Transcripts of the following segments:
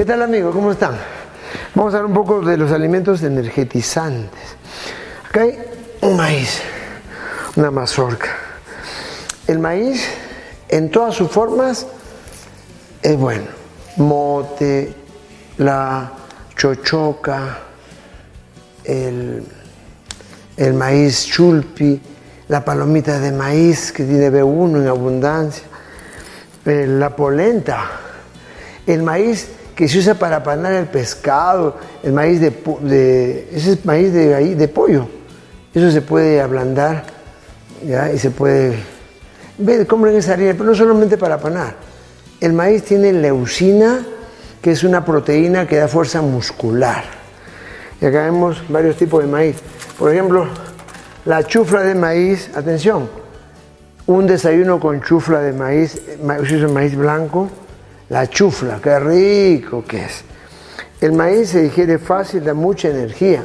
¿Qué tal amigos? ¿Cómo están? Vamos a hablar un poco de los alimentos energetizantes. Acá hay un maíz, una mazorca. El maíz en todas sus formas es bueno. Mote, la chochoca, el, el maíz chulpi, la palomita de maíz que tiene B1 en abundancia, eh, la polenta, el maíz que se usa para panar el pescado, el maíz de, ese es maíz de, de pollo, eso se puede ablandar ¿ya? y se puede cómo esa harina, pero no solamente para panar. El maíz tiene leucina, que es una proteína que da fuerza muscular. Y acá vemos varios tipos de maíz. Por ejemplo, la chufla de maíz, atención, un desayuno con chufla de maíz, maíz, maíz blanco, la chufla, qué rico que es. El maíz se digiere fácil, da mucha energía.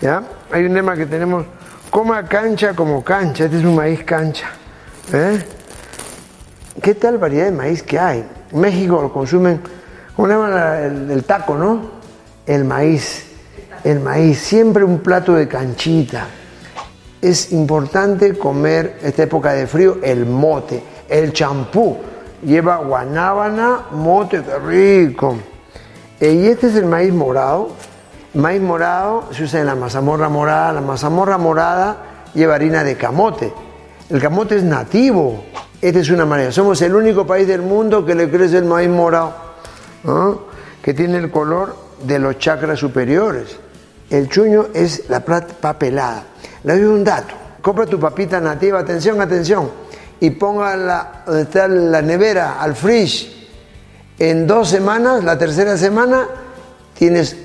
¿ya? Hay un lema que tenemos, coma cancha como cancha, este es un maíz cancha. ¿eh? ¿Qué tal variedad de maíz que hay? En México lo consumen, ¿cómo el, el taco, no? El maíz, el maíz, siempre un plato de canchita es importante comer esta época de frío el mote, el champú. Lleva guanábana, mote, qué rico. Eh, y este es el maíz morado. maíz morado se usa en la mazamorra morada. La mazamorra morada lleva harina de camote. El camote es nativo. Esta es una manera. Somos el único país del mundo que le crece el maíz morado, que tiene el color de los chakras superiores. El chuño es la papelada. Le doy un dato. Compra tu papita nativa, atención, atención, y póngala donde está la nevera, al fridge. En dos semanas, la tercera semana, tienes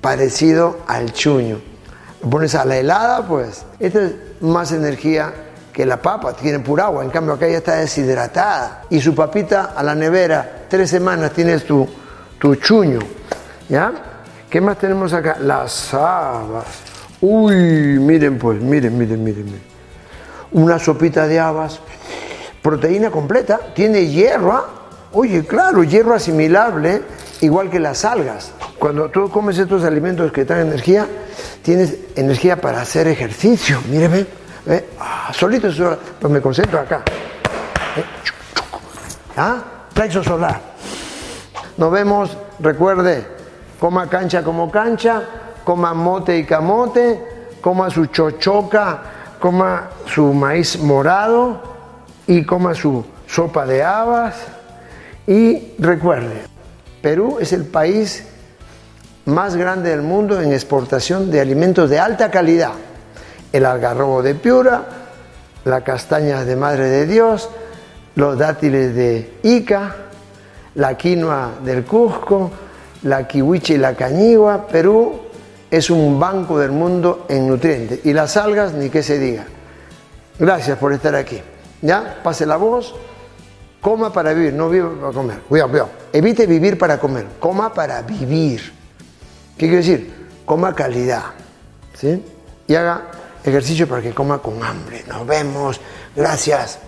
parecido al chuño. Lo pones a la helada, pues. Esta es más energía que la papa, tiene pura agua. En cambio, acá ya está deshidratada. Y su papita a la nevera, tres semanas tienes tu, tu chuño. ¿Ya? ¿Qué más tenemos acá? Las habas. Uy, miren pues, miren, miren, miren, miren. Una sopita de habas, proteína completa, tiene hierro. Oye, claro, hierro asimilable, igual que las algas. Cuando tú comes estos alimentos que dan energía, tienes energía para hacer ejercicio. Míreme, ¿eh? ah, solito, pues me concentro acá. ¿Eh? ¿Ah? Plexo solar. Nos vemos, recuerde, coma cancha como cancha, coma mote y camote, coma su chochoca, coma su maíz morado y coma su sopa de habas. Y recuerde, Perú es el país más grande del mundo en exportación de alimentos de alta calidad. El algarrobo de Piura, la castaña de Madre de Dios, los dátiles de Ica, la quinoa del Cusco, la kiwiche y la cañigua. Perú es un banco del mundo en nutrientes. Y las algas, ni que se diga. Gracias por estar aquí. ¿Ya? Pase la voz. Coma para vivir, no viva para comer. Cuidado, cuidado. Evite vivir para comer. Coma para vivir. ¿Qué quiere decir? Coma calidad. ¿Sí? Y haga ejercicio para que coma con hambre. Nos vemos. Gracias.